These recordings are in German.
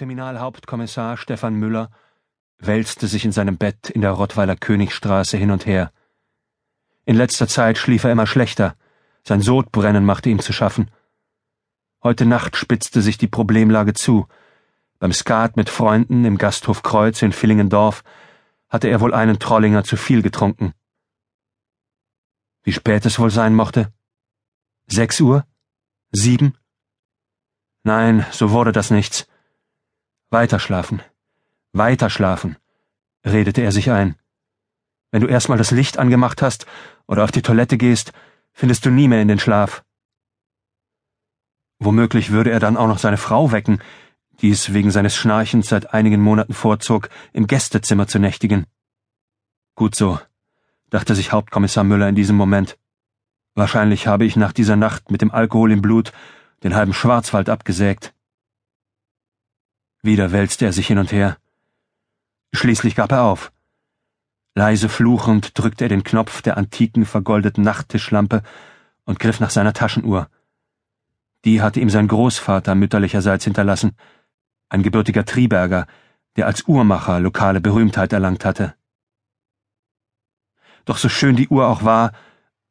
Kriminalhauptkommissar Stefan Müller wälzte sich in seinem Bett in der Rottweiler Königstraße hin und her. In letzter Zeit schlief er immer schlechter, sein Sodbrennen machte ihm zu schaffen. Heute Nacht spitzte sich die Problemlage zu. Beim Skat mit Freunden im Gasthof Kreuz in Villingendorf hatte er wohl einen Trollinger zu viel getrunken. Wie spät es wohl sein mochte? Sechs Uhr? Sieben? Nein, so wurde das nichts. Weiterschlafen. Weiterschlafen, redete er sich ein. Wenn du erstmal das Licht angemacht hast oder auf die Toilette gehst, findest du nie mehr in den Schlaf. Womöglich würde er dann auch noch seine Frau wecken, die es wegen seines Schnarchens seit einigen Monaten vorzog, im Gästezimmer zu nächtigen. Gut so, dachte sich Hauptkommissar Müller in diesem Moment. Wahrscheinlich habe ich nach dieser Nacht mit dem Alkohol im Blut den halben Schwarzwald abgesägt. Wieder wälzte er sich hin und her. Schließlich gab er auf. Leise fluchend drückte er den Knopf der antiken vergoldeten Nachttischlampe und griff nach seiner Taschenuhr. Die hatte ihm sein Großvater mütterlicherseits hinterlassen, ein gebürtiger Triberger, der als Uhrmacher lokale Berühmtheit erlangt hatte. Doch so schön die Uhr auch war,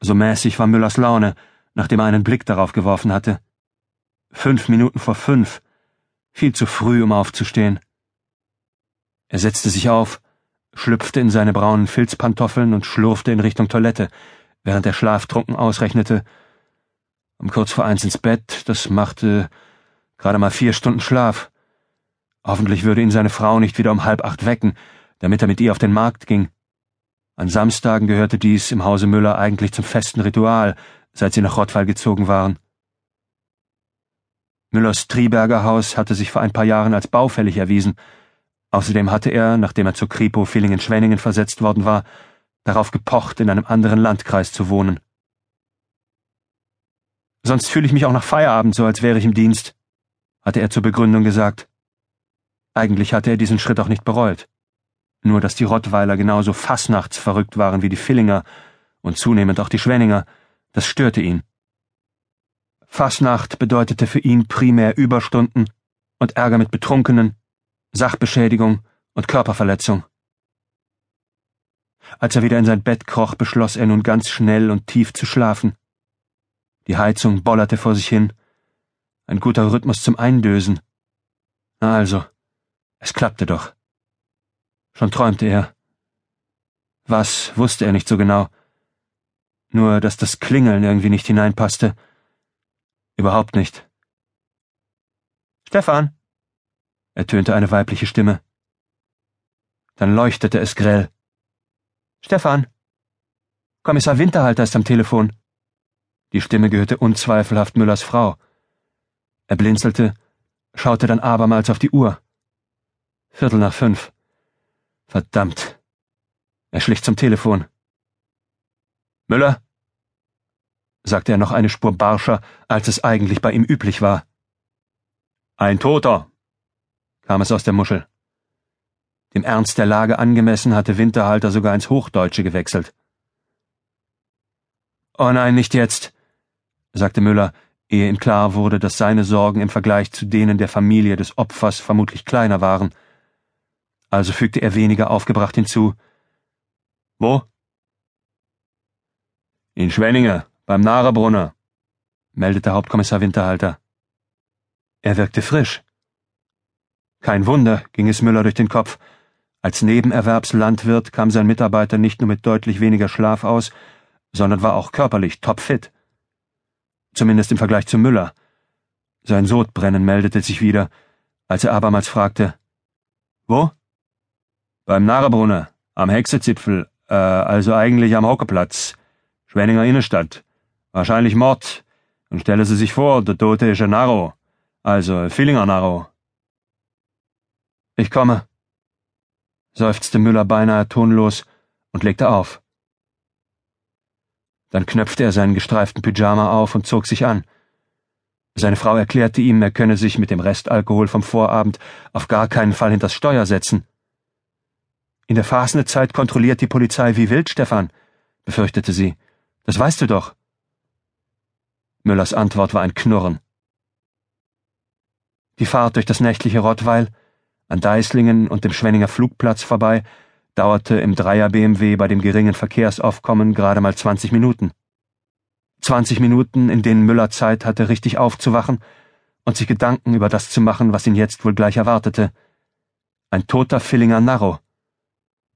so mäßig war Müllers Laune, nachdem er einen Blick darauf geworfen hatte. Fünf Minuten vor fünf, viel zu früh, um aufzustehen. Er setzte sich auf, schlüpfte in seine braunen Filzpantoffeln und schlurfte in Richtung Toilette, während er schlaftrunken ausrechnete. Um kurz vor eins ins Bett, das machte gerade mal vier Stunden Schlaf. Hoffentlich würde ihn seine Frau nicht wieder um halb acht wecken, damit er mit ihr auf den Markt ging. An Samstagen gehörte dies im Hause Müller eigentlich zum festen Ritual, seit sie nach Rottweil gezogen waren. Müllers Triberger Haus hatte sich vor ein paar Jahren als baufällig erwiesen. Außerdem hatte er, nachdem er zur Kripo Villingen-Schwenningen versetzt worden war, darauf gepocht, in einem anderen Landkreis zu wohnen. Sonst fühle ich mich auch nach Feierabend so, als wäre ich im Dienst, hatte er zur Begründung gesagt. Eigentlich hatte er diesen Schritt auch nicht bereut. Nur dass die Rottweiler genauso fassnachtsverrückt waren wie die Villinger und zunehmend auch die Schwenninger, das störte ihn. Fasnacht bedeutete für ihn primär Überstunden und Ärger mit Betrunkenen, Sachbeschädigung und Körperverletzung. Als er wieder in sein Bett kroch, beschloss er nun ganz schnell und tief zu schlafen. Die Heizung bollerte vor sich hin. Ein guter Rhythmus zum Eindösen. Na also, es klappte doch. Schon träumte er. Was wusste er nicht so genau. Nur, dass das Klingeln irgendwie nicht hineinpasste Überhaupt nicht. Stefan, ertönte eine weibliche Stimme. Dann leuchtete es grell. Stefan, Kommissar Winterhalter ist am Telefon. Die Stimme gehörte unzweifelhaft Müllers Frau. Er blinzelte, schaute dann abermals auf die Uhr. Viertel nach fünf. Verdammt. Er schlich zum Telefon. Müller? Sagte er noch eine Spur barscher, als es eigentlich bei ihm üblich war. Ein Toter, kam es aus der Muschel. Dem Ernst der Lage angemessen hatte Winterhalter sogar ins Hochdeutsche gewechselt. Oh nein, nicht jetzt, sagte Müller, ehe ihm klar wurde, dass seine Sorgen im Vergleich zu denen der Familie des Opfers vermutlich kleiner waren. Also fügte er weniger aufgebracht hinzu. Wo? In Schwenninge, beim Narebrunner, meldete Hauptkommissar Winterhalter. Er wirkte frisch. Kein Wunder, ging es Müller durch den Kopf. Als Nebenerwerbslandwirt kam sein Mitarbeiter nicht nur mit deutlich weniger Schlaf aus, sondern war auch körperlich topfit. Zumindest im Vergleich zu Müller. Sein Sodbrennen meldete sich wieder, als er abermals fragte, Wo? Beim Narebrunner, am Hexezipfel, äh, also eigentlich am Hockeplatz, Schwenninger Innenstadt. Wahrscheinlich Mord. Und stelle Sie sich vor, der Tote ist ein Narro. Also, Villinger Narro. Ich komme, seufzte Müller beinahe tonlos und legte auf. Dann knöpfte er seinen gestreiften Pyjama auf und zog sich an. Seine Frau erklärte ihm, er könne sich mit dem Restalkohol vom Vorabend auf gar keinen Fall hinters Steuer setzen. In der Fasnezeit kontrolliert die Polizei wie wild, Stefan, befürchtete sie. Das weißt du doch. Müllers Antwort war ein Knurren. Die Fahrt durch das nächtliche Rottweil, an Deislingen und dem Schwenninger Flugplatz vorbei, dauerte im Dreier BMW bei dem geringen Verkehrsaufkommen gerade mal 20 Minuten. 20 Minuten, in denen Müller Zeit hatte, richtig aufzuwachen und sich Gedanken über das zu machen, was ihn jetzt wohl gleich erwartete. Ein toter Villinger Narro.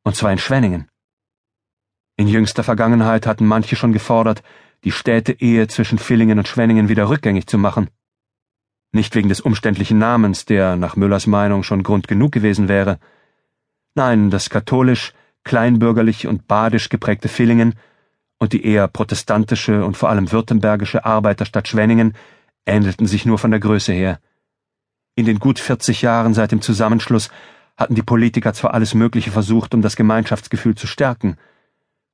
Und zwar in Schwenningen. In jüngster Vergangenheit hatten manche schon gefordert, die Städte-Ehe zwischen Villingen und Schwenningen wieder rückgängig zu machen. Nicht wegen des umständlichen Namens, der nach Müllers Meinung schon Grund genug gewesen wäre. Nein, das katholisch, kleinbürgerlich und badisch geprägte Villingen und die eher protestantische und vor allem württembergische Arbeiterstadt Schwenningen ähnelten sich nur von der Größe her. In den gut 40 Jahren seit dem Zusammenschluss hatten die Politiker zwar alles Mögliche versucht, um das Gemeinschaftsgefühl zu stärken,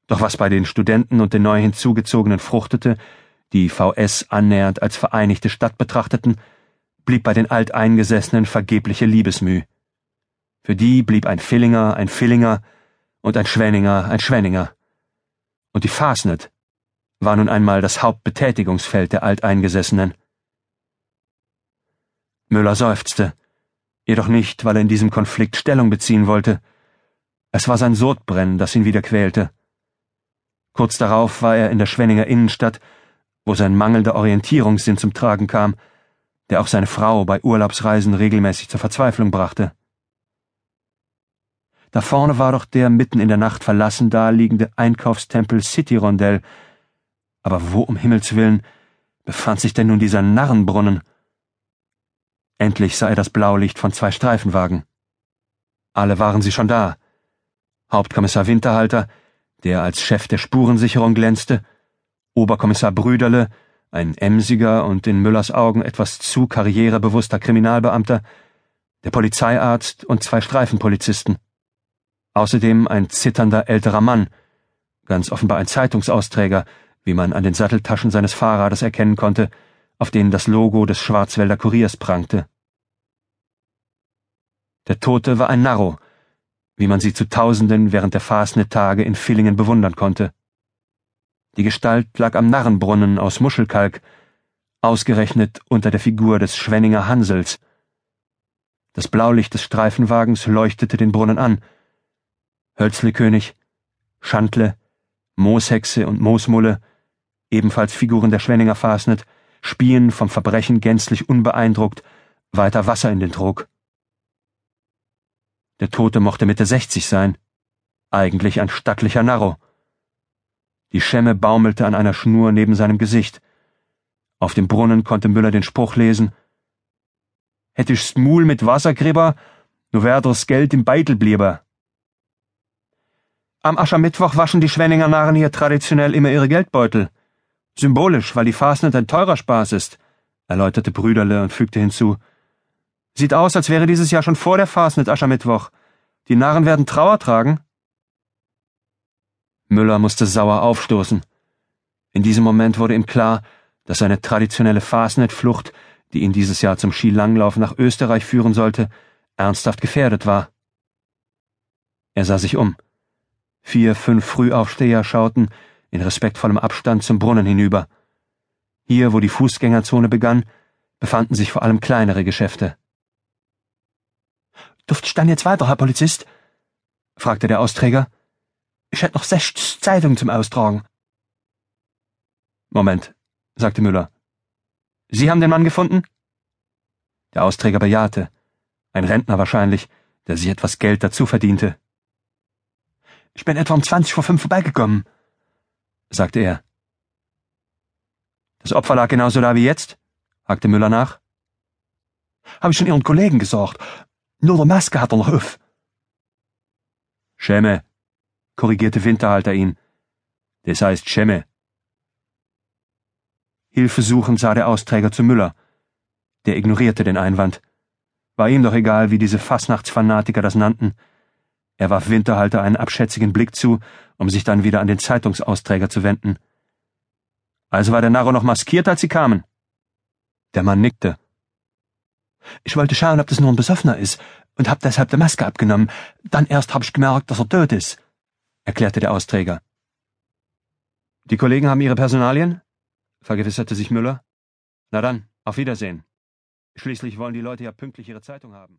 doch was bei den Studenten und den neu hinzugezogenen fruchtete, die VS annähernd als vereinigte Stadt betrachteten, blieb bei den Alteingesessenen vergebliche Liebesmüh. Für die blieb ein Villinger ein Villinger und ein Schwenninger ein Schwenninger und die Fasnet war nun einmal das Hauptbetätigungsfeld der Alteingesessenen. Müller seufzte, jedoch nicht, weil er in diesem Konflikt Stellung beziehen wollte. Es war sein Sodbrennen, das ihn wieder quälte. Kurz darauf war er in der Schwenninger Innenstadt, wo sein mangelnder Orientierungssinn zum Tragen kam, der auch seine Frau bei Urlaubsreisen regelmäßig zur Verzweiflung brachte. Da vorne war doch der mitten in der Nacht verlassen daliegende Einkaufstempel City Rondell. Aber wo um Himmels willen befand sich denn nun dieser Narrenbrunnen? Endlich sah er das Blaulicht von zwei Streifenwagen. Alle waren sie schon da. Hauptkommissar Winterhalter, der als Chef der Spurensicherung glänzte, Oberkommissar Brüderle, ein emsiger und in Müllers Augen etwas zu karrierebewusster Kriminalbeamter, der Polizeiarzt und zwei Streifenpolizisten. Außerdem ein zitternder älterer Mann, ganz offenbar ein Zeitungsausträger, wie man an den Satteltaschen seines Fahrrades erkennen konnte, auf denen das Logo des Schwarzwälder Kuriers prangte. Der Tote war ein Narro, wie man sie zu Tausenden während der Fasnet-Tage in Villingen bewundern konnte. Die Gestalt lag am Narrenbrunnen aus Muschelkalk, ausgerechnet unter der Figur des Schwenninger Hansels. Das Blaulicht des Streifenwagens leuchtete den Brunnen an, Hölzlekönig, Schandle, Mooshexe und Moosmulle, ebenfalls Figuren der Schwenninger Fasnet, spien vom Verbrechen gänzlich unbeeindruckt weiter Wasser in den Trog. Der Tote mochte Mitte sechzig sein, eigentlich ein stattlicher Narro. Die Schemme baumelte an einer Schnur neben seinem Gesicht. Auf dem Brunnen konnte Müller den Spruch lesen Hättest Mul mit Wassergräber, nu wär das Geld im Beitel blieber. Am Aschermittwoch waschen die Schwenninger Narren hier traditionell immer ihre Geldbeutel. Symbolisch, weil die Fasnet ein teurer Spaß ist, erläuterte Brüderle und fügte hinzu. Sieht aus, als wäre dieses Jahr schon vor der Fasnet Aschermittwoch. Die Narren werden Trauer tragen. Müller musste sauer aufstoßen. In diesem Moment wurde ihm klar, dass seine traditionelle Fasnet-Flucht, die ihn dieses Jahr zum Skilanglauf nach Österreich führen sollte, ernsthaft gefährdet war. Er sah sich um. Vier, fünf Frühaufsteher schauten in respektvollem Abstand zum Brunnen hinüber. Hier, wo die Fußgängerzone begann, befanden sich vor allem kleinere Geschäfte. Duft stand jetzt weiter, Herr Polizist? fragte der Austräger. Ich hätte noch sechs Zeitungen zum Austragen. Moment, sagte Müller. Sie haben den Mann gefunden? Der Austräger bejahte. Ein Rentner wahrscheinlich, der sich etwas Geld dazu verdiente. Ich bin etwa um zwanzig vor fünf vorbeigekommen, sagte er. Das Opfer lag genauso da wie jetzt? hakte Müller nach. Habe ich schon Ihren Kollegen gesorgt. Nur der Maske hat er noch auf. Schemme, korrigierte Winterhalter ihn. Das heißt Schemme. Hilfesuchend sah der Austräger zu Müller. Der ignorierte den Einwand. War ihm doch egal, wie diese Fasnachtsfanatiker das nannten. Er warf Winterhalter einen abschätzigen Blick zu, um sich dann wieder an den Zeitungsausträger zu wenden. Also war der Narro noch maskiert, als Sie kamen? Der Mann nickte. Ich wollte schauen, ob das nur ein Besoffener ist, und hab deshalb die Maske abgenommen. Dann erst hab ich gemerkt, dass er tot ist, erklärte der Austräger. Die Kollegen haben ihre Personalien? vergewisserte sich Müller. Na dann, auf Wiedersehen. Schließlich wollen die Leute ja pünktlich ihre Zeitung haben.